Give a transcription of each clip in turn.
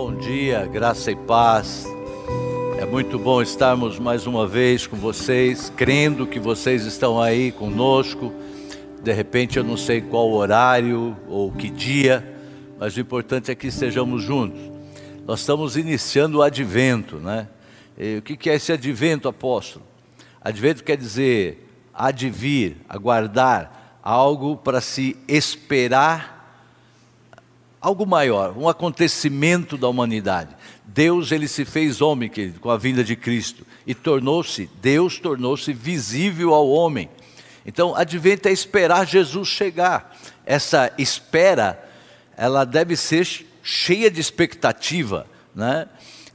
Bom dia, graça e paz. É muito bom estarmos mais uma vez com vocês, crendo que vocês estão aí conosco. De repente eu não sei qual horário ou que dia, mas o importante é que estejamos juntos. Nós estamos iniciando o advento, né? E o que é esse advento, apóstolo? Advento quer dizer advir, aguardar, algo para se esperar algo maior, um acontecimento da humanidade. Deus ele se fez homem, querido, com a vinda de Cristo e tornou-se, Deus tornou-se visível ao homem. Então, advento é esperar Jesus chegar. Essa espera, ela deve ser cheia de expectativa, né?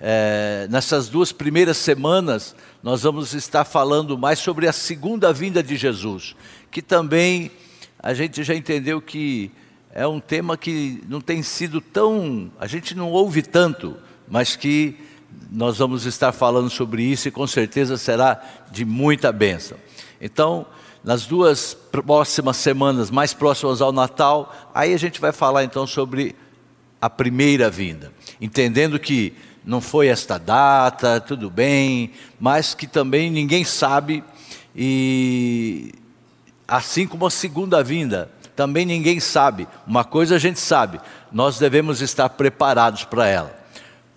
É, nessas duas primeiras semanas, nós vamos estar falando mais sobre a segunda vinda de Jesus, que também a gente já entendeu que é um tema que não tem sido tão. a gente não ouve tanto, mas que nós vamos estar falando sobre isso e com certeza será de muita bênção. Então, nas duas próximas semanas, mais próximas ao Natal, aí a gente vai falar então sobre a primeira vinda, entendendo que não foi esta data, tudo bem, mas que também ninguém sabe, e assim como a segunda vinda, também ninguém sabe. Uma coisa a gente sabe, nós devemos estar preparados para ela,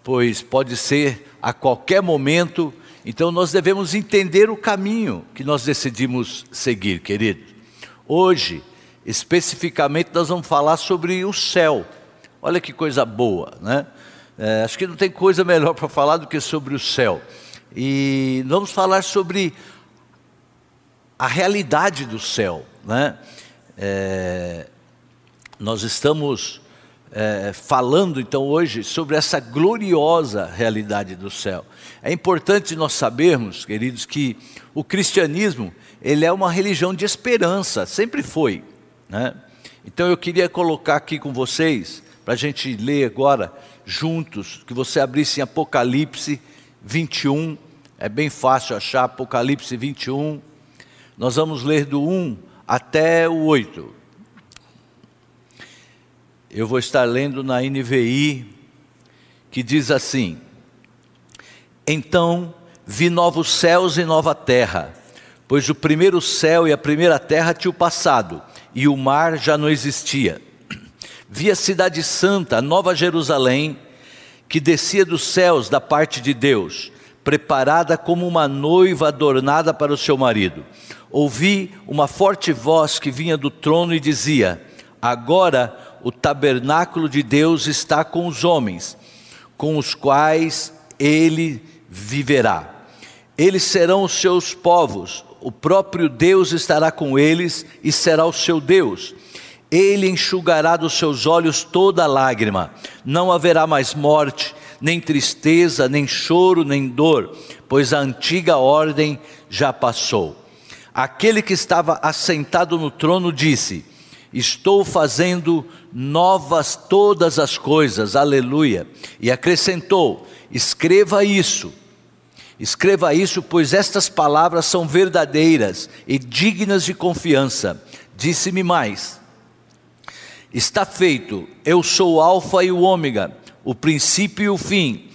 pois pode ser a qualquer momento, então nós devemos entender o caminho que nós decidimos seguir, querido. Hoje, especificamente, nós vamos falar sobre o céu. Olha que coisa boa, né? É, acho que não tem coisa melhor para falar do que sobre o céu. E vamos falar sobre a realidade do céu, né? É, nós estamos é, falando então hoje sobre essa gloriosa realidade do céu. É importante nós sabermos, queridos, que o cristianismo ele é uma religião de esperança, sempre foi. Né? Então eu queria colocar aqui com vocês, para a gente ler agora juntos, que você abrisse em Apocalipse 21, é bem fácil achar, Apocalipse 21. Nós vamos ler do 1 até o 8. Eu vou estar lendo na NVI, que diz assim: Então vi novos céus e nova terra, pois o primeiro céu e a primeira terra tinham passado, e o mar já não existia. Vi a cidade santa, a nova Jerusalém, que descia dos céus da parte de Deus, preparada como uma noiva adornada para o seu marido ouvi uma forte voz que vinha do trono e dizia: Agora o tabernáculo de Deus está com os homens, com os quais ele viverá. Eles serão os seus povos, o próprio Deus estará com eles e será o seu Deus. Ele enxugará dos seus olhos toda lágrima, não haverá mais morte, nem tristeza, nem choro, nem dor, pois a antiga ordem já passou. Aquele que estava assentado no trono disse: Estou fazendo novas todas as coisas, aleluia. E acrescentou: Escreva isso. Escreva isso, pois estas palavras são verdadeiras e dignas de confiança. Disse-me mais: Está feito, eu sou o Alfa e o Ômega, o princípio e o fim.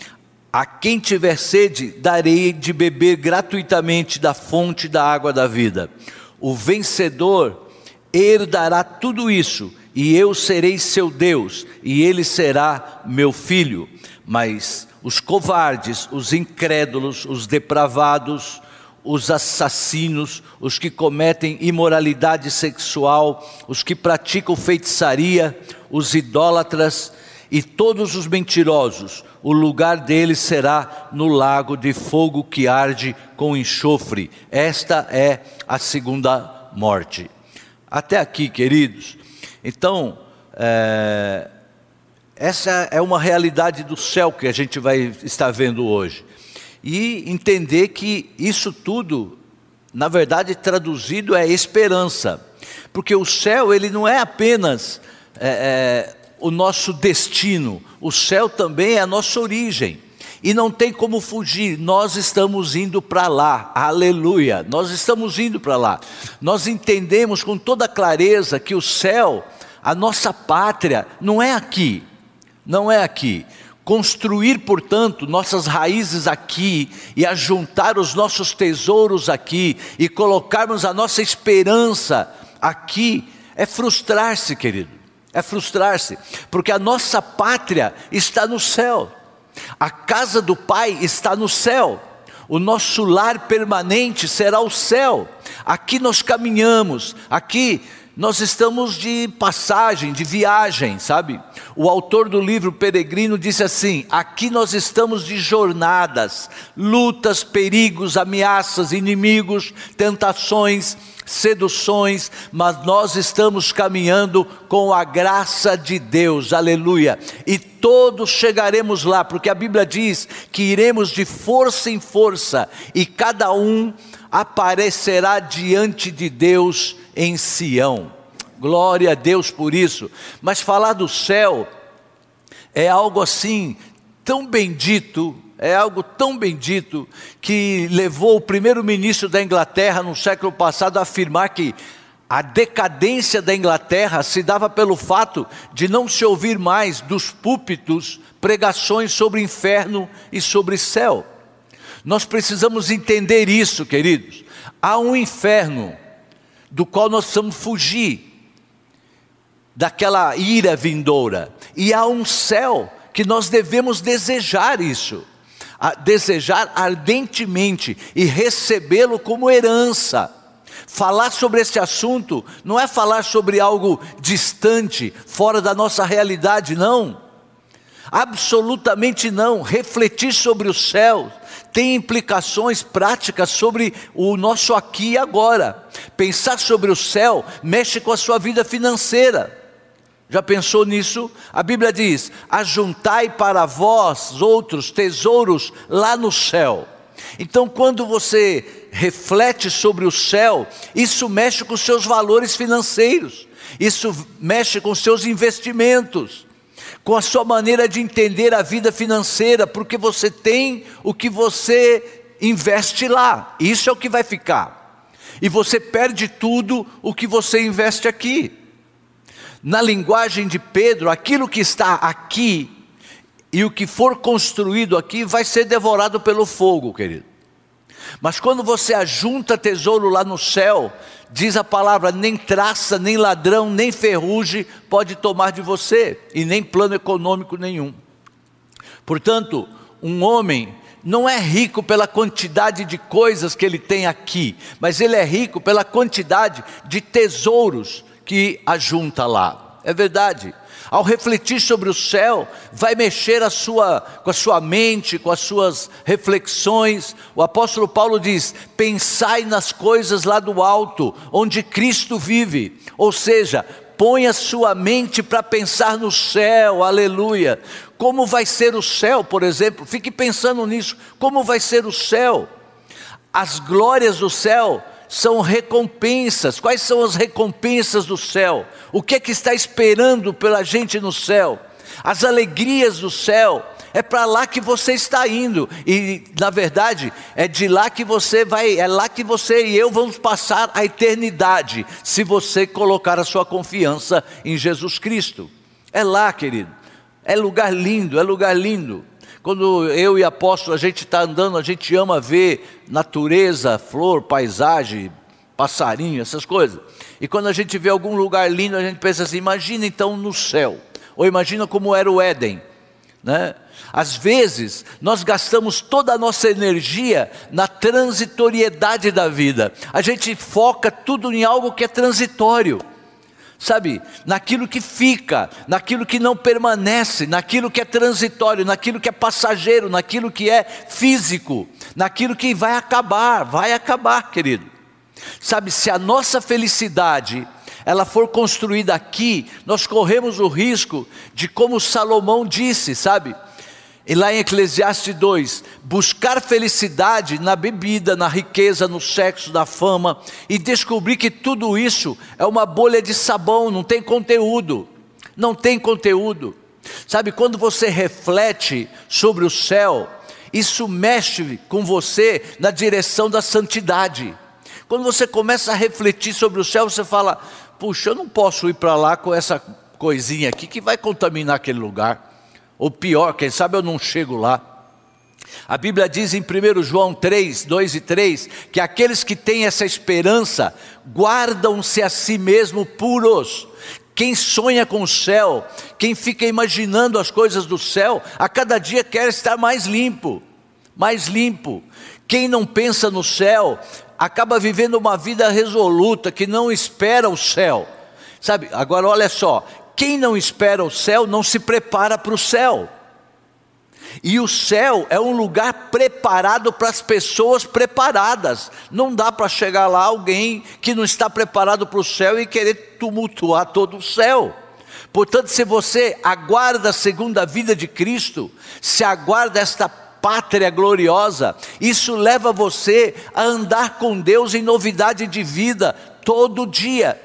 A quem tiver sede, darei de beber gratuitamente da fonte da água da vida. O vencedor herdará tudo isso, e eu serei seu Deus, e ele será meu filho. Mas os covardes, os incrédulos, os depravados, os assassinos, os que cometem imoralidade sexual, os que praticam feitiçaria, os idólatras e todos os mentirosos, o lugar deles será no lago de fogo que arde com enxofre. Esta é a segunda morte. Até aqui, queridos. Então, é, essa é uma realidade do céu que a gente vai estar vendo hoje. E entender que isso tudo, na verdade, traduzido é esperança. Porque o céu, ele não é apenas. É, é, o nosso destino, o céu também é a nossa origem. E não tem como fugir, nós estamos indo para lá, aleluia, nós estamos indo para lá. Nós entendemos com toda clareza que o céu, a nossa pátria, não é aqui, não é aqui. construir, portanto, nossas raízes aqui e ajuntar os nossos tesouros aqui e colocarmos a nossa esperança aqui, é frustrar-se, querido. É frustrar-se, porque a nossa pátria está no céu, a casa do Pai está no céu, o nosso lar permanente será o céu. Aqui nós caminhamos, aqui nós estamos de passagem, de viagem, sabe? O autor do livro Peregrino disse assim: aqui nós estamos de jornadas, lutas, perigos, ameaças, inimigos, tentações, seduções, mas nós estamos caminhando com a graça de Deus, aleluia. E todos chegaremos lá, porque a Bíblia diz que iremos de força em força, e cada um aparecerá diante de Deus em Sião. Glória a Deus por isso. Mas falar do céu é algo assim tão bendito, é algo tão bendito que levou o primeiro-ministro da Inglaterra no século passado a afirmar que a decadência da Inglaterra se dava pelo fato de não se ouvir mais dos púlpitos pregações sobre inferno e sobre céu. Nós precisamos entender isso, queridos. Há um inferno do qual nós precisamos fugir daquela ira vindoura, e há um céu que nós devemos desejar isso, desejar ardentemente e recebê-lo como herança. Falar sobre esse assunto não é falar sobre algo distante, fora da nossa realidade, não. Absolutamente não. Refletir sobre o céu tem implicações práticas sobre o nosso aqui e agora. Pensar sobre o céu mexe com a sua vida financeira. Já pensou nisso? A Bíblia diz: Ajuntai para vós outros tesouros lá no céu. Então, quando você reflete sobre o céu, isso mexe com seus valores financeiros, isso mexe com seus investimentos com a sua maneira de entender a vida financeira, porque você tem o que você investe lá, isso é o que vai ficar, e você perde tudo o que você investe aqui. Na linguagem de Pedro, aquilo que está aqui e o que for construído aqui vai ser devorado pelo fogo, querido. Mas quando você ajunta tesouro lá no céu, diz a palavra: nem traça, nem ladrão, nem ferrugem pode tomar de você, e nem plano econômico nenhum. Portanto, um homem não é rico pela quantidade de coisas que ele tem aqui, mas ele é rico pela quantidade de tesouros que ajunta lá. É verdade ao refletir sobre o céu, vai mexer a sua, com a sua mente, com as suas reflexões. O apóstolo Paulo diz: pensai nas coisas lá do alto, onde Cristo vive. Ou seja, põe a sua mente para pensar no céu, aleluia. Como vai ser o céu, por exemplo? Fique pensando nisso. Como vai ser o céu? As glórias do céu são recompensas. Quais são as recompensas do céu? O que é que está esperando pela gente no céu? As alegrias do céu. É para lá que você está indo e na verdade é de lá que você vai, é lá que você e eu vamos passar a eternidade, se você colocar a sua confiança em Jesus Cristo. É lá, querido. É lugar lindo, é lugar lindo. Quando eu e apóstolo a gente está andando, a gente ama ver natureza, flor, paisagem, passarinho, essas coisas. E quando a gente vê algum lugar lindo, a gente pensa assim: imagina então no céu, ou imagina como era o Éden. Né? Às vezes, nós gastamos toda a nossa energia na transitoriedade da vida, a gente foca tudo em algo que é transitório sabe, naquilo que fica, naquilo que não permanece, naquilo que é transitório, naquilo que é passageiro, naquilo que é físico, naquilo que vai acabar, vai acabar, querido. Sabe, se a nossa felicidade ela for construída aqui, nós corremos o risco de como Salomão disse, sabe? E lá em Eclesiastes 2, buscar felicidade na bebida, na riqueza, no sexo, na fama, e descobrir que tudo isso é uma bolha de sabão, não tem conteúdo. Não tem conteúdo. Sabe, quando você reflete sobre o céu, isso mexe com você na direção da santidade. Quando você começa a refletir sobre o céu, você fala: puxa, eu não posso ir para lá com essa coisinha aqui que vai contaminar aquele lugar Ou pior, quem sabe eu não chego lá. A Bíblia diz em 1 João 3, 2 e 3, que aqueles que têm essa esperança guardam-se a si mesmo puros. Quem sonha com o céu, quem fica imaginando as coisas do céu, a cada dia quer estar mais limpo, mais limpo. Quem não pensa no céu, acaba vivendo uma vida resoluta, que não espera o céu. Sabe, agora olha só, quem não espera o céu não se prepara para o céu. E o céu é um lugar preparado para as pessoas preparadas. Não dá para chegar lá alguém que não está preparado para o céu e querer tumultuar todo o céu. Portanto, se você aguarda a segunda vida de Cristo, se aguarda esta pátria gloriosa, isso leva você a andar com Deus em novidade de vida todo dia.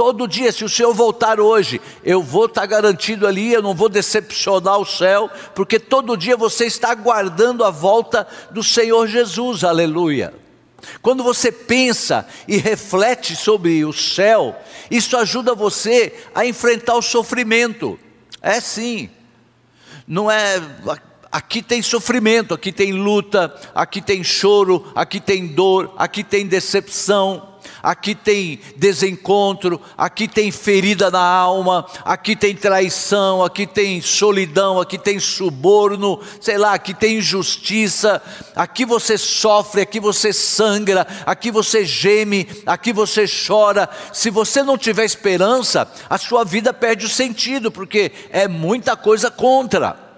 Todo dia, se o Senhor voltar hoje, eu vou estar garantido ali, eu não vou decepcionar o céu, porque todo dia você está aguardando a volta do Senhor Jesus, aleluia. Quando você pensa e reflete sobre o céu, isso ajuda você a enfrentar o sofrimento. É sim, não é. Aqui tem sofrimento, aqui tem luta, aqui tem choro, aqui tem dor, aqui tem decepção aqui tem desencontro, aqui tem ferida na alma, aqui tem traição, aqui tem solidão, aqui tem suborno, sei lá, aqui tem injustiça, aqui você sofre, aqui você sangra, aqui você geme, aqui você chora. Se você não tiver esperança, a sua vida perde o sentido, porque é muita coisa contra.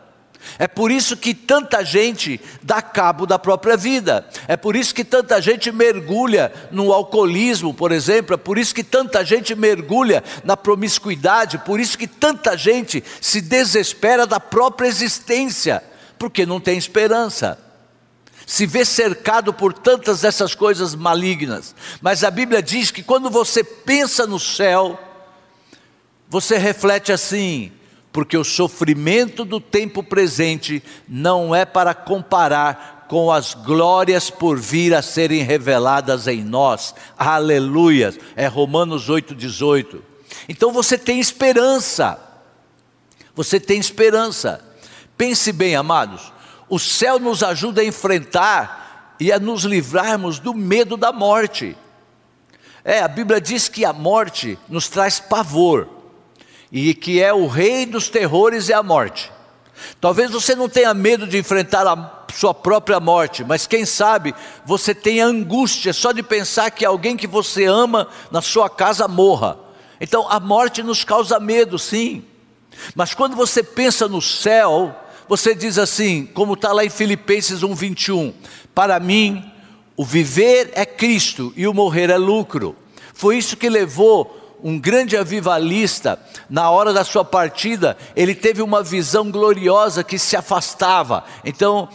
É por isso que tanta gente dá cabo da própria vida. É por isso que tanta gente mergulha no alcoolismo, por exemplo. É por isso que tanta gente mergulha na promiscuidade. Por isso que tanta gente se desespera da própria existência, porque não tem esperança. Se vê cercado por tantas dessas coisas malignas. Mas a Bíblia diz que quando você pensa no céu, você reflete assim: porque o sofrimento do tempo presente não é para comparar com as glórias por vir a serem reveladas em nós. Aleluia. É Romanos 8:18. Então você tem esperança. Você tem esperança. Pense bem, amados. O céu nos ajuda a enfrentar e a nos livrarmos do medo da morte. É, a Bíblia diz que a morte nos traz pavor e que é o rei dos terrores e a morte. Talvez você não tenha medo de enfrentar a sua própria morte, mas quem sabe você tenha angústia só de pensar que alguém que você ama na sua casa morra. Então a morte nos causa medo, sim. Mas quando você pensa no céu, você diz assim, como está lá em Filipenses 1,21: Para mim, o viver é Cristo e o morrer é lucro. Foi isso que levou um grande avivalista, na hora da sua partida, ele teve uma visão gloriosa que se afastava. Então,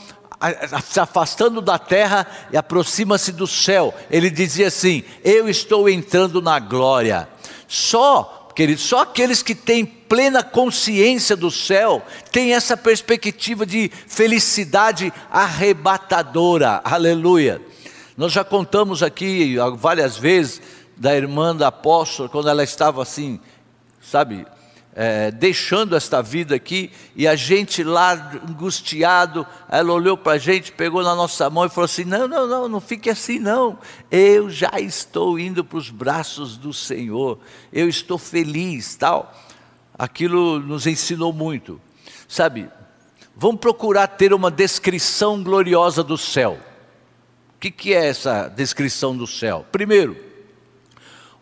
se afastando da terra e aproxima-se do céu. Ele dizia assim: Eu estou entrando na glória. Só, querido, só aqueles que têm plena consciência do céu têm essa perspectiva de felicidade arrebatadora. Aleluia. Nós já contamos aqui várias vezes da irmã da apóstola, quando ela estava assim, sabe, é, deixando esta vida aqui, e a gente lá angustiado, ela olhou para a gente, pegou na nossa mão e falou assim: Não, não, não, não fique assim, não. Eu já estou indo para os braços do Senhor, eu estou feliz, tal. Aquilo nos ensinou muito, sabe? Vamos procurar ter uma descrição gloriosa do céu. O que, que é essa descrição do céu? Primeiro,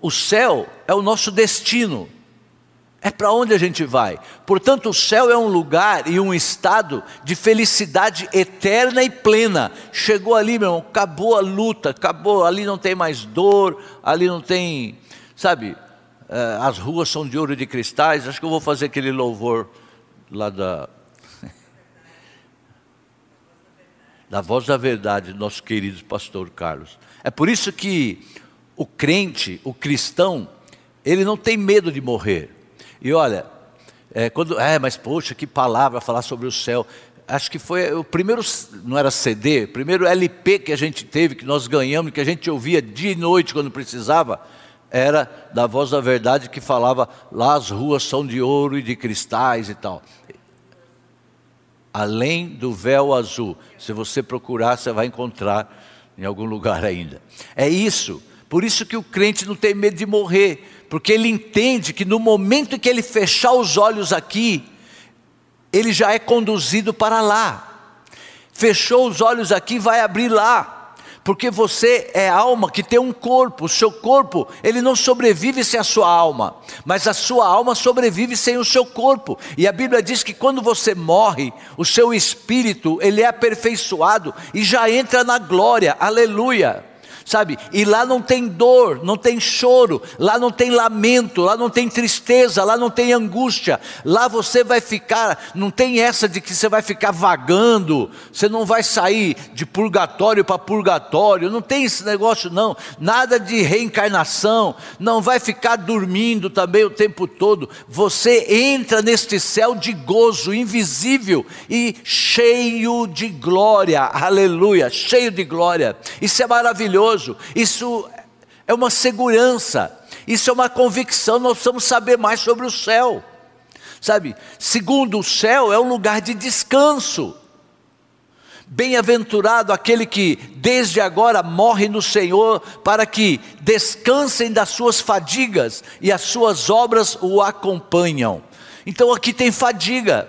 o céu é o nosso destino, é para onde a gente vai. Portanto, o céu é um lugar e um estado de felicidade eterna e plena. Chegou ali, meu irmão, acabou a luta, acabou, ali não tem mais dor, ali não tem, sabe, eh, as ruas são de ouro e de cristais. Acho que eu vou fazer aquele louvor lá da. da voz da verdade, nosso querido pastor Carlos. É por isso que o crente, o cristão, ele não tem medo de morrer. E olha, é, quando, é, mas poxa, que palavra falar sobre o céu. Acho que foi o primeiro, não era CD, primeiro LP que a gente teve, que nós ganhamos, que a gente ouvia dia e noite quando precisava, era da voz da verdade que falava lá as ruas são de ouro e de cristais e tal. além do véu azul. Se você procurar, você vai encontrar em algum lugar ainda. É isso. Por isso que o crente não tem medo de morrer, porque ele entende que no momento que ele fechar os olhos aqui, ele já é conduzido para lá. Fechou os olhos aqui, vai abrir lá porque você é alma que tem um corpo, o seu corpo, ele não sobrevive sem a sua alma, mas a sua alma sobrevive sem o seu corpo. E a Bíblia diz que quando você morre, o seu espírito, ele é aperfeiçoado e já entra na glória. Aleluia sabe? E lá não tem dor, não tem choro, lá não tem lamento, lá não tem tristeza, lá não tem angústia. Lá você vai ficar, não tem essa de que você vai ficar vagando, você não vai sair de purgatório para purgatório, não tem esse negócio não. Nada de reencarnação, não vai ficar dormindo também o tempo todo. Você entra neste céu de gozo invisível e cheio de glória. Aleluia, cheio de glória. Isso é maravilhoso isso é uma segurança, isso é uma convicção, nós precisamos saber mais sobre o céu. Sabe, segundo o céu é um lugar de descanso. Bem-aventurado aquele que desde agora morre no Senhor, para que descansem das suas fadigas e as suas obras o acompanham. Então aqui tem fadiga,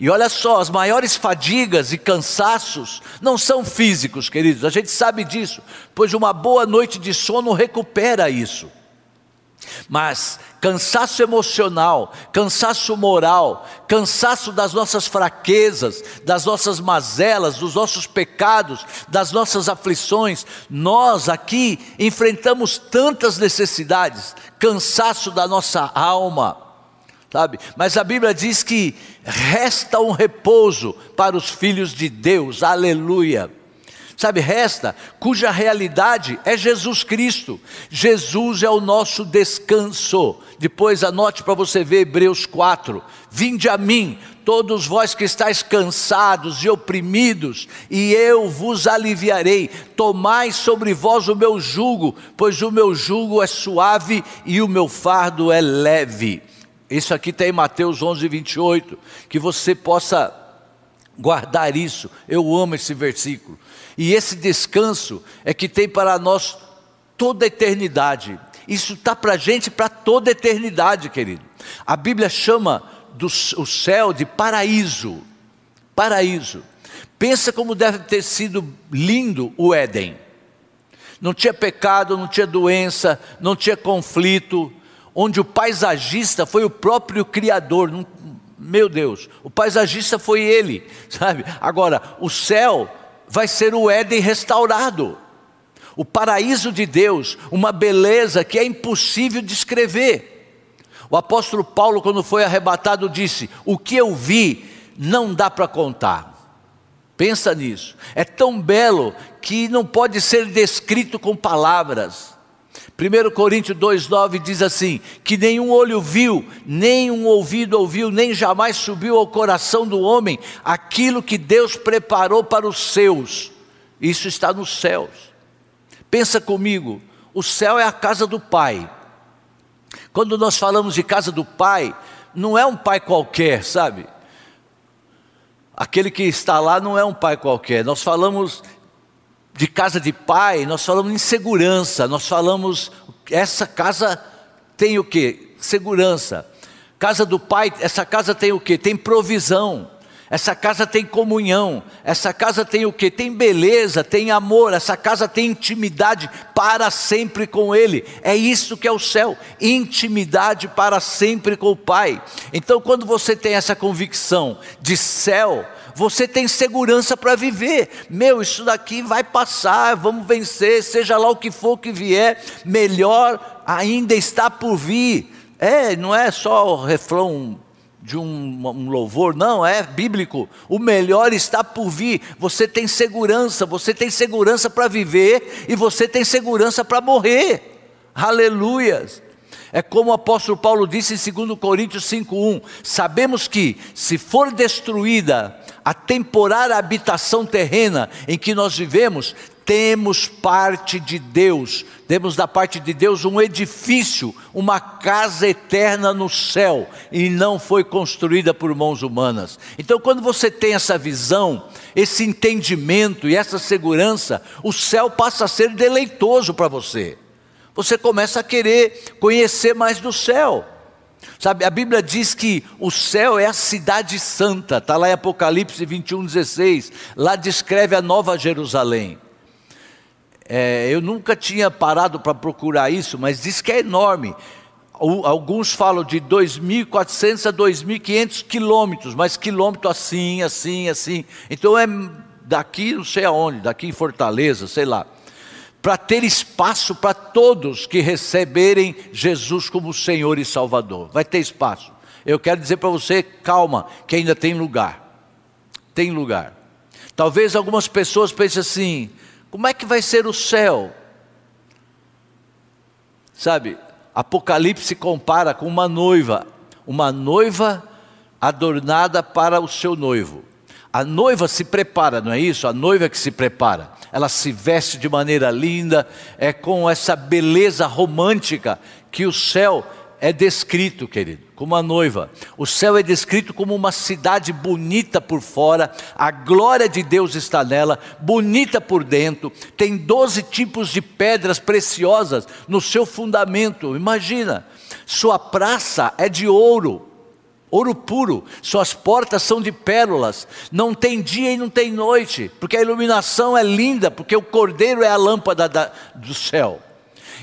e olha só, as maiores fadigas e cansaços não são físicos, queridos, a gente sabe disso, pois uma boa noite de sono recupera isso. Mas cansaço emocional, cansaço moral, cansaço das nossas fraquezas, das nossas mazelas, dos nossos pecados, das nossas aflições, nós aqui enfrentamos tantas necessidades, cansaço da nossa alma, sabe? Mas a Bíblia diz que resta um repouso para os filhos de Deus, aleluia. Sabe, resta, cuja realidade é Jesus Cristo. Jesus é o nosso descanso. Depois anote para você ver Hebreus 4: Vinde a mim, todos vós que estáis cansados e oprimidos, e eu vos aliviarei. Tomai sobre vós o meu jugo, pois o meu jugo é suave e o meu fardo é leve. Isso aqui está em Mateus 11, 28. Que você possa guardar isso. Eu amo esse versículo. E esse descanso é que tem para nós toda a eternidade. Isso está para a gente para toda a eternidade, querido. A Bíblia chama do, o céu de paraíso. Paraíso. Pensa como deve ter sido lindo o Éden. Não tinha pecado, não tinha doença, não tinha conflito, onde o paisagista foi o próprio Criador. Meu Deus, o paisagista foi ele, sabe? Agora, o céu vai ser o Éden restaurado. O paraíso de Deus, uma beleza que é impossível descrever. O apóstolo Paulo, quando foi arrebatado, disse: O que eu vi não dá para contar. Pensa nisso. É tão belo que não pode ser descrito com palavras. 1 Coríntios 2,9 diz assim: que nenhum olho viu, nem um ouvido ouviu, nem jamais subiu ao coração do homem aquilo que Deus preparou para os seus. Isso está nos céus. Pensa comigo, o céu é a casa do Pai. Quando nós falamos de casa do Pai, não é um pai qualquer, sabe? Aquele que está lá não é um pai qualquer. Nós falamos de casa de pai, nós falamos em segurança, nós falamos, essa casa tem o que? Segurança. Casa do pai, essa casa tem o que? Tem provisão. Essa casa tem comunhão, essa casa tem o que? Tem beleza, tem amor, essa casa tem intimidade para sempre com Ele. É isso que é o céu, intimidade para sempre com o Pai. Então, quando você tem essa convicção de céu, você tem segurança para viver. Meu, isso daqui vai passar, vamos vencer, seja lá o que for que vier, melhor ainda está por vir. É, não é só o refrão de um, um, louvor, não, é bíblico. O melhor está por vir. Você tem segurança, você tem segurança para viver e você tem segurança para morrer. Aleluias. É como o apóstolo Paulo disse em 2 Coríntios 5:1, sabemos que se for destruída a temporária habitação terrena em que nós vivemos, temos parte de Deus, temos da parte de Deus um edifício, uma casa eterna no céu, e não foi construída por mãos humanas. Então, quando você tem essa visão, esse entendimento e essa segurança, o céu passa a ser deleitoso para você. Você começa a querer conhecer mais do céu. Sabe, a Bíblia diz que o céu é a cidade santa, está lá em Apocalipse 21, 16. Lá descreve a nova Jerusalém. É, eu nunca tinha parado para procurar isso, mas diz que é enorme. Alguns falam de 2.400 a 2.500 quilômetros, mas quilômetro assim, assim, assim. Então é daqui, não sei aonde, daqui em Fortaleza, sei lá para ter espaço para todos que receberem Jesus como Senhor e Salvador. Vai ter espaço. Eu quero dizer para você, calma, que ainda tem lugar. Tem lugar. Talvez algumas pessoas pensem assim: como é que vai ser o céu? Sabe, Apocalipse compara com uma noiva, uma noiva adornada para o seu noivo. A noiva se prepara, não é isso? A noiva que se prepara ela se veste de maneira linda, é com essa beleza romântica que o céu é descrito, querido, como uma noiva. O céu é descrito como uma cidade bonita por fora, a glória de Deus está nela, bonita por dentro, tem doze tipos de pedras preciosas no seu fundamento. Imagina, sua praça é de ouro, ouro puro, suas portas são de pérolas, não tem dia e não tem noite, porque a iluminação é linda, porque o cordeiro é a lâmpada da, do céu.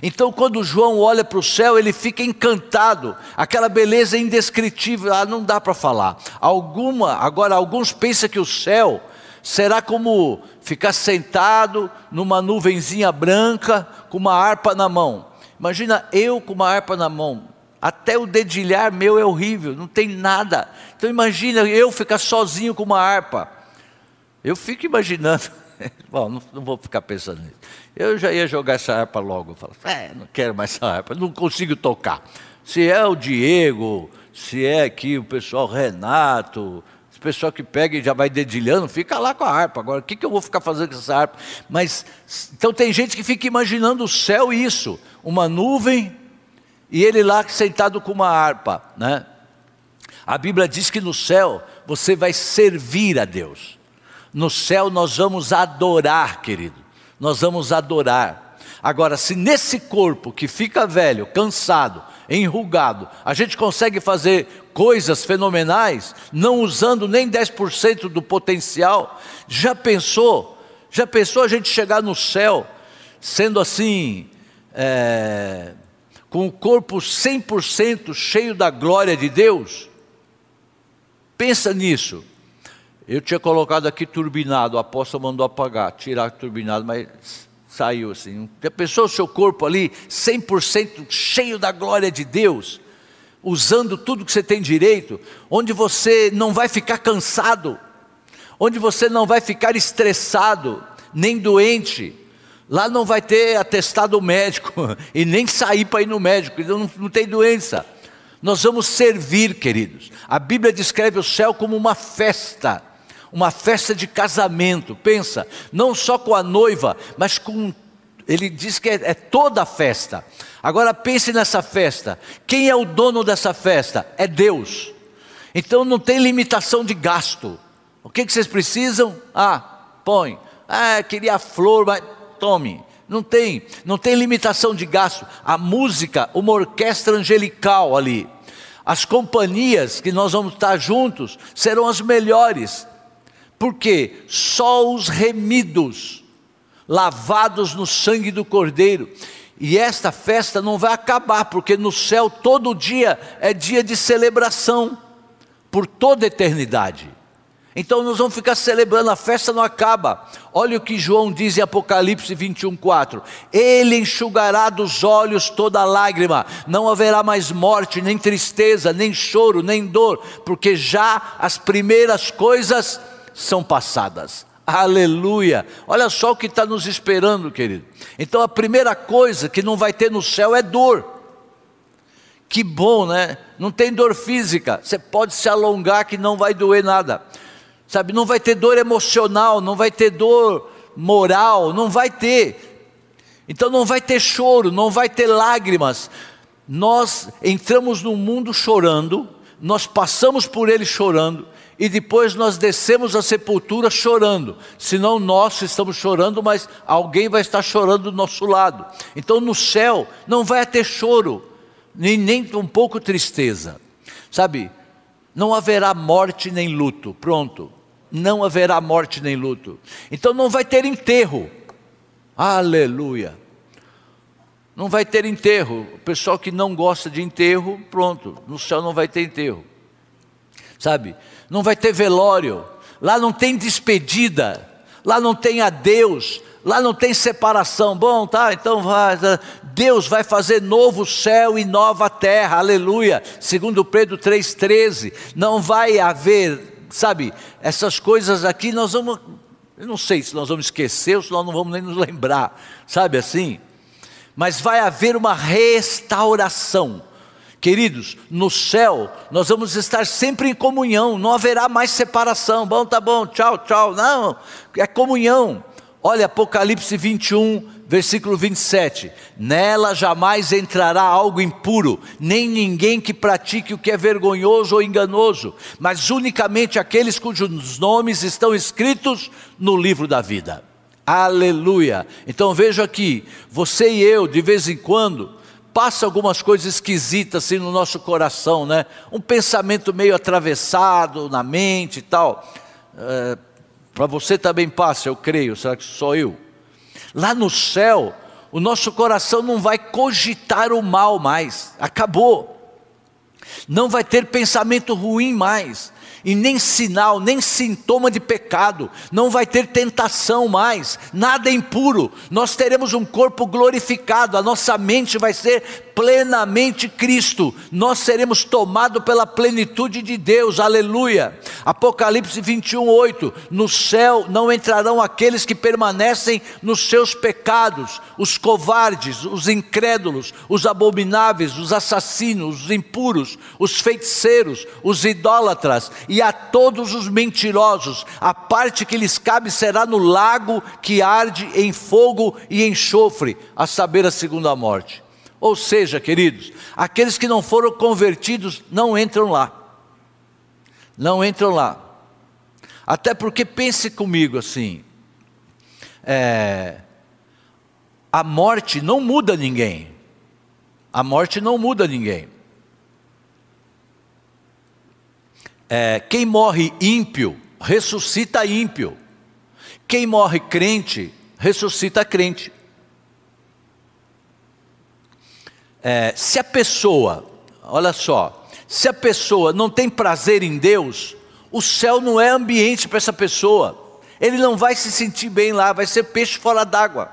Então, quando João olha para o céu, ele fica encantado, aquela beleza indescritível, ah, não dá para falar. Alguma, agora, alguns pensam que o céu será como ficar sentado numa nuvenzinha branca com uma harpa na mão. Imagina eu com uma harpa na mão, até o dedilhar meu é horrível, não tem nada. Então imagina eu ficar sozinho com uma harpa. Eu fico imaginando. Bom, não, não, vou ficar pensando nisso. Eu já ia jogar essa harpa logo. Falo, é, não quero mais essa harpa, não consigo tocar. Se é o Diego, se é aqui o pessoal Renato, esse pessoal que pega e já vai dedilhando, fica lá com a harpa. Agora, o que, que eu vou ficar fazendo com essa harpa? Mas, então tem gente que fica imaginando o céu isso, uma nuvem e ele lá sentado com uma harpa, né? A Bíblia diz que no céu você vai servir a Deus. No céu nós vamos adorar, querido. Nós vamos adorar. Agora, se nesse corpo que fica velho, cansado, enrugado, a gente consegue fazer coisas fenomenais, não usando nem 10% do potencial, já pensou? Já pensou a gente chegar no céu sendo assim, é, com o corpo 100% cheio da glória de Deus? Pensa nisso. Eu tinha colocado aqui turbinado, a apóstolo mandou apagar, tirar turbinado, mas saiu assim. Já pensou o seu corpo ali 100% cheio da glória de Deus? Usando tudo que você tem direito, onde você não vai ficar cansado, onde você não vai ficar estressado, nem doente, Lá não vai ter atestado médico e nem sair para ir no médico, então não, não tem doença. Nós vamos servir, queridos. A Bíblia descreve o céu como uma festa, uma festa de casamento. Pensa, não só com a noiva, mas com. Ele diz que é, é toda a festa. Agora pense nessa festa. Quem é o dono dessa festa? É Deus. Então não tem limitação de gasto. O que, que vocês precisam? Ah, põe. Ah, queria flor, mas tome. Não tem, não tem limitação de gasto. A música, uma orquestra angelical ali. As companhias que nós vamos estar juntos serão as melhores. Porque só os remidos, lavados no sangue do Cordeiro. E esta festa não vai acabar, porque no céu todo dia é dia de celebração, por toda a eternidade. Então nós vamos ficar celebrando, a festa não acaba. Olha o que João diz em Apocalipse 21, 4: Ele enxugará dos olhos toda lágrima, não haverá mais morte, nem tristeza, nem choro, nem dor, porque já as primeiras coisas são passadas. Aleluia! Olha só o que está nos esperando, querido. Então a primeira coisa que não vai ter no céu é dor. Que bom, né? Não tem dor física. Você pode se alongar que não vai doer nada sabe? Não vai ter dor emocional, não vai ter dor moral, não vai ter. Então não vai ter choro, não vai ter lágrimas. Nós entramos no mundo chorando, nós passamos por ele chorando, e depois nós descemos a sepultura chorando. Senão nós estamos chorando, mas alguém vai estar chorando do nosso lado. Então no céu não vai ter choro, nem, nem um pouco tristeza. Sabe, não haverá morte nem luto. Pronto. Não haverá morte nem luto. Então não vai ter enterro. Aleluia. Não vai ter enterro. O pessoal que não gosta de enterro, pronto, no céu não vai ter enterro. Sabe? não vai ter velório, lá não tem despedida, lá não tem adeus, lá não tem separação. Bom, tá, então vai. Deus vai fazer novo céu e nova terra, aleluia. Segundo Pedro 3,13, não vai haver, sabe, essas coisas aqui nós vamos, eu não sei se nós vamos esquecer ou se nós não vamos nem nos lembrar, sabe assim? Mas vai haver uma restauração Queridos, no céu nós vamos estar sempre em comunhão, não haverá mais separação. Bom, tá bom, tchau, tchau. Não, é comunhão. Olha Apocalipse 21, versículo 27. Nela jamais entrará algo impuro, nem ninguém que pratique o que é vergonhoso ou enganoso, mas unicamente aqueles cujos nomes estão escritos no livro da vida. Aleluia. Então vejo aqui, você e eu, de vez em quando, passa algumas coisas esquisitas assim no nosso coração, né? Um pensamento meio atravessado na mente e tal. É, Para você também passa, eu creio, será que sou eu? Lá no céu, o nosso coração não vai cogitar o mal mais, acabou. Não vai ter pensamento ruim mais e nem sinal, nem sintoma de pecado, não vai ter tentação mais, nada é impuro, nós teremos um corpo glorificado, a nossa mente vai ser plenamente Cristo, nós seremos tomados pela plenitude de Deus, aleluia. Apocalipse 21, 8: No céu não entrarão aqueles que permanecem nos seus pecados, os covardes, os incrédulos, os abomináveis, os assassinos, os impuros, os feiticeiros, os idólatras e a todos os mentirosos, a parte que lhes cabe será no lago que arde em fogo e enxofre, a saber, a segunda morte. Ou seja, queridos, aqueles que não foram convertidos não entram lá. Não entram lá. Até porque pense comigo assim: é, a morte não muda ninguém. A morte não muda ninguém. É, quem morre ímpio, ressuscita ímpio. Quem morre crente, ressuscita crente. é, se a pessoa, olha só, se a pessoa não tem prazer em Deus, o céu não é ambiente para essa pessoa. Ele não vai se sentir bem lá, vai ser peixe fora d'água.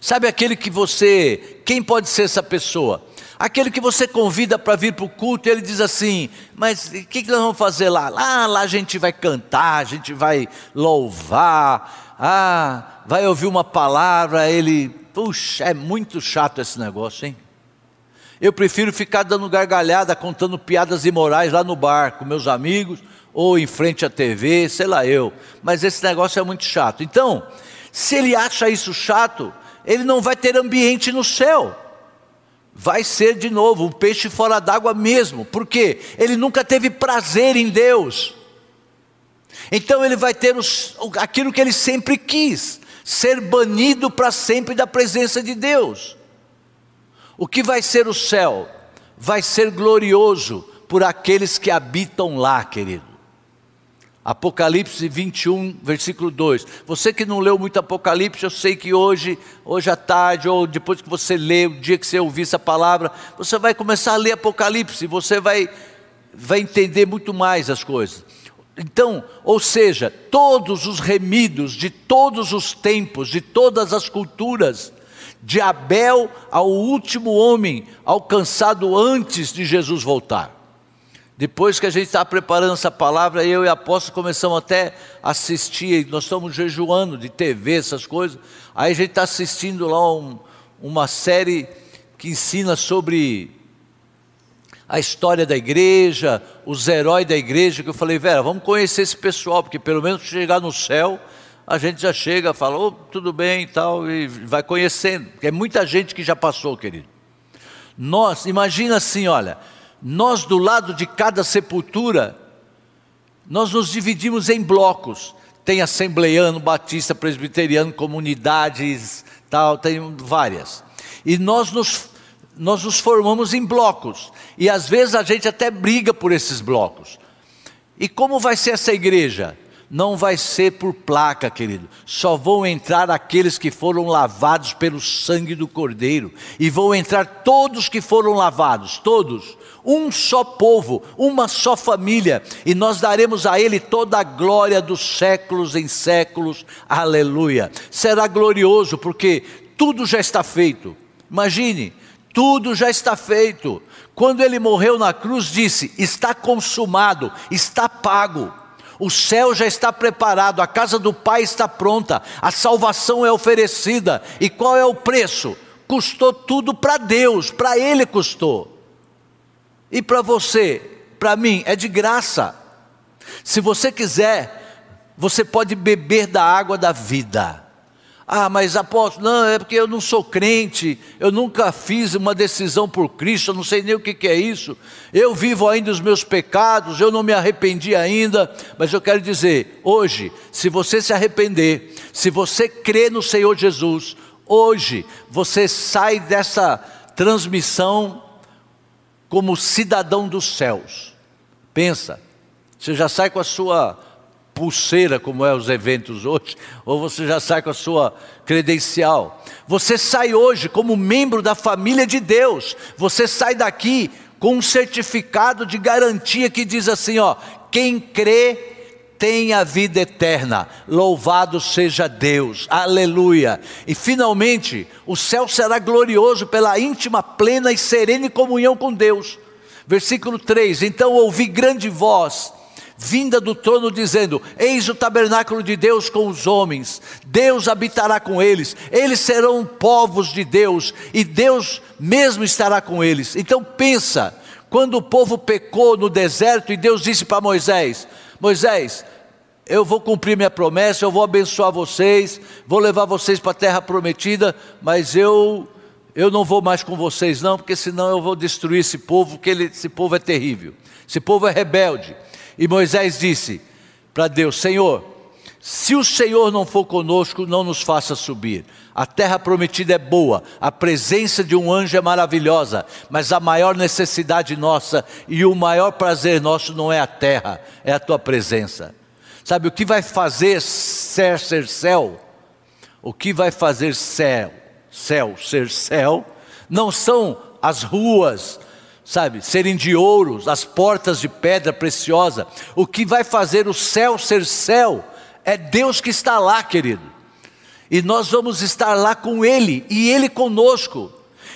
Sabe aquele que você, quem pode ser essa pessoa? Aquele que você convida para vir para o culto ele diz assim: Mas o que, que nós vamos fazer lá? Lá, lá a gente vai cantar, a gente vai louvar, ah, vai ouvir uma palavra. Ele, Puxa, é muito chato esse negócio, hein? Eu prefiro ficar dando gargalhada, contando piadas imorais lá no bar com meus amigos, ou em frente à TV, sei lá eu. Mas esse negócio é muito chato. Então, se ele acha isso chato, ele não vai ter ambiente no céu. Vai ser de novo um peixe fora d'água mesmo, porque ele nunca teve prazer em Deus. Então ele vai ter os, aquilo que ele sempre quis, ser banido para sempre da presença de Deus. O que vai ser o céu? Vai ser glorioso por aqueles que habitam lá, querido. Apocalipse 21, versículo 2. Você que não leu muito Apocalipse, eu sei que hoje, hoje à tarde, ou depois que você lê, o dia que você ouvir essa palavra, você vai começar a ler Apocalipse, você vai, vai entender muito mais as coisas. Então, ou seja, todos os remidos de todos os tempos, de todas as culturas, de Abel ao último homem alcançado antes de Jesus voltar. Depois que a gente está preparando essa palavra, eu e a apóstolo começamos até a assistir, nós estamos jejuando de TV, essas coisas. Aí a gente está assistindo lá um, uma série que ensina sobre a história da igreja, os heróis da igreja, que eu falei, Vera, vamos conhecer esse pessoal, porque pelo menos chegar no céu, a gente já chega, fala, oh, tudo bem e tal, e vai conhecendo. É muita gente que já passou, querido. Nós, imagina assim, olha, nós do lado de cada sepultura, nós nos dividimos em blocos. Tem assembleiano, batista, presbiteriano, comunidades, tal, tem várias. E nós nos, nós nos formamos em blocos. E às vezes a gente até briga por esses blocos. E como vai ser essa igreja? não vai ser por placa, querido. Só vão entrar aqueles que foram lavados pelo sangue do Cordeiro. E vão entrar todos que foram lavados, todos. Um só povo, uma só família. E nós daremos a Ele toda a glória dos séculos em séculos. Aleluia. Será glorioso, porque tudo já está feito. Imagine, tudo já está feito. Quando ele morreu na cruz, disse: Está consumado, está pago. O céu já está preparado, a casa do Pai está pronta, a salvação é oferecida. E qual é o preço? Custou tudo para Deus, para Ele custou. E para você, para mim, é de graça. Se você quiser, você pode beber da água da vida. Ah, mas apóstolo, não, é porque eu não sou crente, eu nunca fiz uma decisão por Cristo, eu não sei nem o que, que é isso. Eu vivo ainda os meus pecados, eu não me arrependi ainda, mas eu quero dizer, hoje, se você se arrepender, se você crê no Senhor Jesus, hoje você sai dessa transmissão como cidadão dos céus. Pensa, você já sai com a sua pulseira, como é os eventos hoje, ou você já sai com a sua credencial. Você sai hoje como membro da família de Deus. Você sai daqui com um certificado de garantia que diz assim, ó, quem crê tem a vida eterna. Louvado seja Deus. Aleluia. E finalmente, o céu será glorioso pela íntima, plena e serena comunhão com Deus. Versículo 3: Então ouvi grande voz vinda do trono, dizendo: Eis o tabernáculo de Deus com os homens, Deus habitará com eles, eles serão povos de Deus, e Deus mesmo estará com eles. Então pensa, quando o povo pecou no deserto e Deus disse para Moisés: Moisés, eu vou cumprir minha promessa, eu vou abençoar vocês, vou levar vocês para a terra prometida, mas eu eu não vou mais com vocês não, porque senão eu vou destruir esse povo, porque ele, esse povo é terrível. Esse povo é rebelde. E Moisés disse para Deus: Senhor, se o Senhor não for conosco, não nos faça subir. A terra prometida é boa, a presença de um anjo é maravilhosa, mas a maior necessidade nossa e o maior prazer nosso não é a terra, é a tua presença. Sabe o que vai fazer ser ser céu? O que vai fazer céu, céu ser céu, não são as ruas, sabe, serem de ouro, as portas de pedra preciosa. O que vai fazer o céu ser céu é Deus que está lá, querido. E nós vamos estar lá com Ele e Ele conosco.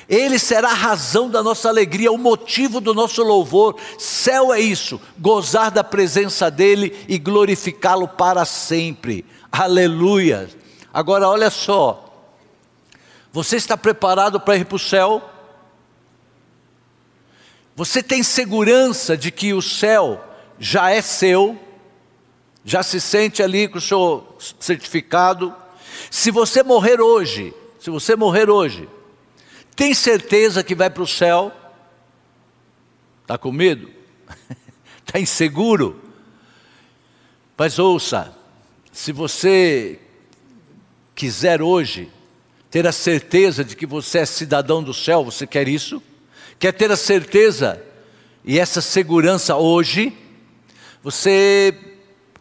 Ele será a razão da nossa alegria, o motivo do nosso louvor. Céu é isso, gozar da presença dEle e glorificá-lo para sempre. Aleluia. Agora olha só, você está preparado para ir para o céu? Você tem segurança de que o céu já é seu, já se sente ali com o seu certificado. Se você morrer hoje, se você morrer hoje, tem certeza que vai para o céu? Está com medo? Está inseguro? Mas ouça, se você quiser hoje ter a certeza de que você é cidadão do céu, você quer isso? Quer ter a certeza e essa segurança hoje? Você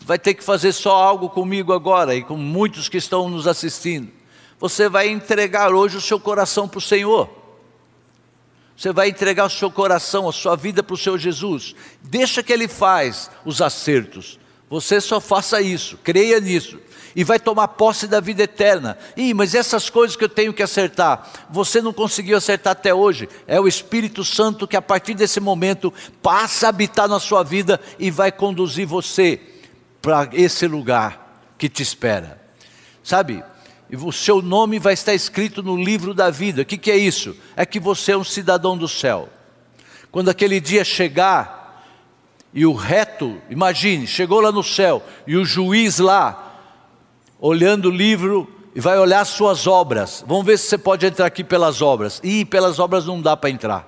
vai ter que fazer só algo comigo agora e com muitos que estão nos assistindo. Você vai entregar hoje o seu coração para o Senhor. Você vai entregar o seu coração, a sua vida para o Senhor Jesus. Deixa que Ele faz os acertos. Você só faça isso, creia nisso e vai tomar posse da vida eterna. Ih, mas essas coisas que eu tenho que acertar, você não conseguiu acertar até hoje. É o Espírito Santo que a partir desse momento passa a habitar na sua vida e vai conduzir você para esse lugar que te espera. Sabe? O seu nome vai estar escrito no livro da vida. O que, que é isso? É que você é um cidadão do céu. Quando aquele dia chegar, e o reto, imagine, chegou lá no céu, e o juiz lá, olhando o livro e vai olhar suas obras. Vamos ver se você pode entrar aqui pelas obras. Ih, pelas obras não dá para entrar.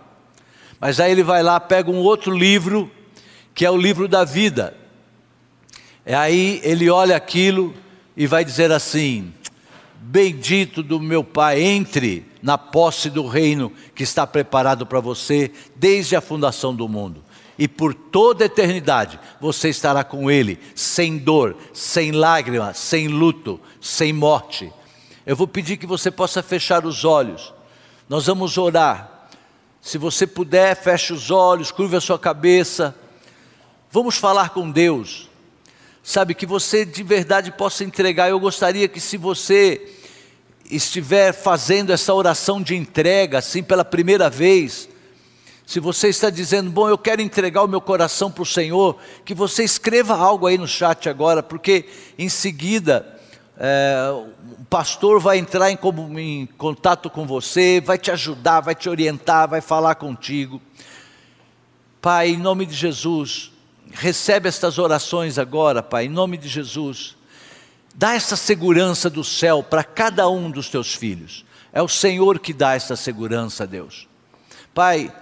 Mas aí ele vai lá, pega um outro livro, que é o livro da vida. E aí ele olha aquilo e vai dizer assim: Bendito do meu Pai, entre na posse do reino que está preparado para você desde a fundação do mundo. E por toda a eternidade você estará com Ele, sem dor, sem lágrima, sem luto, sem morte. Eu vou pedir que você possa fechar os olhos. Nós vamos orar. Se você puder, feche os olhos, curva a sua cabeça. Vamos falar com Deus. Sabe, que você de verdade possa entregar. Eu gostaria que, se você estiver fazendo essa oração de entrega, assim, pela primeira vez, se você está dizendo, bom, eu quero entregar o meu coração para o Senhor, que você escreva algo aí no chat agora, porque em seguida é, o pastor vai entrar em, em contato com você, vai te ajudar, vai te orientar, vai falar contigo. Pai, em nome de Jesus, recebe estas orações agora, Pai, em nome de Jesus. Dá essa segurança do céu para cada um dos teus filhos. É o Senhor que dá essa segurança, Deus. Pai,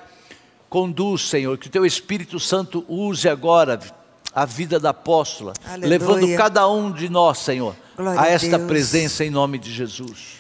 conduz, Senhor, que o teu Espírito Santo use agora a vida da apóstola, Aleluia. levando cada um de nós, Senhor, Glória a esta a presença em nome de Jesus.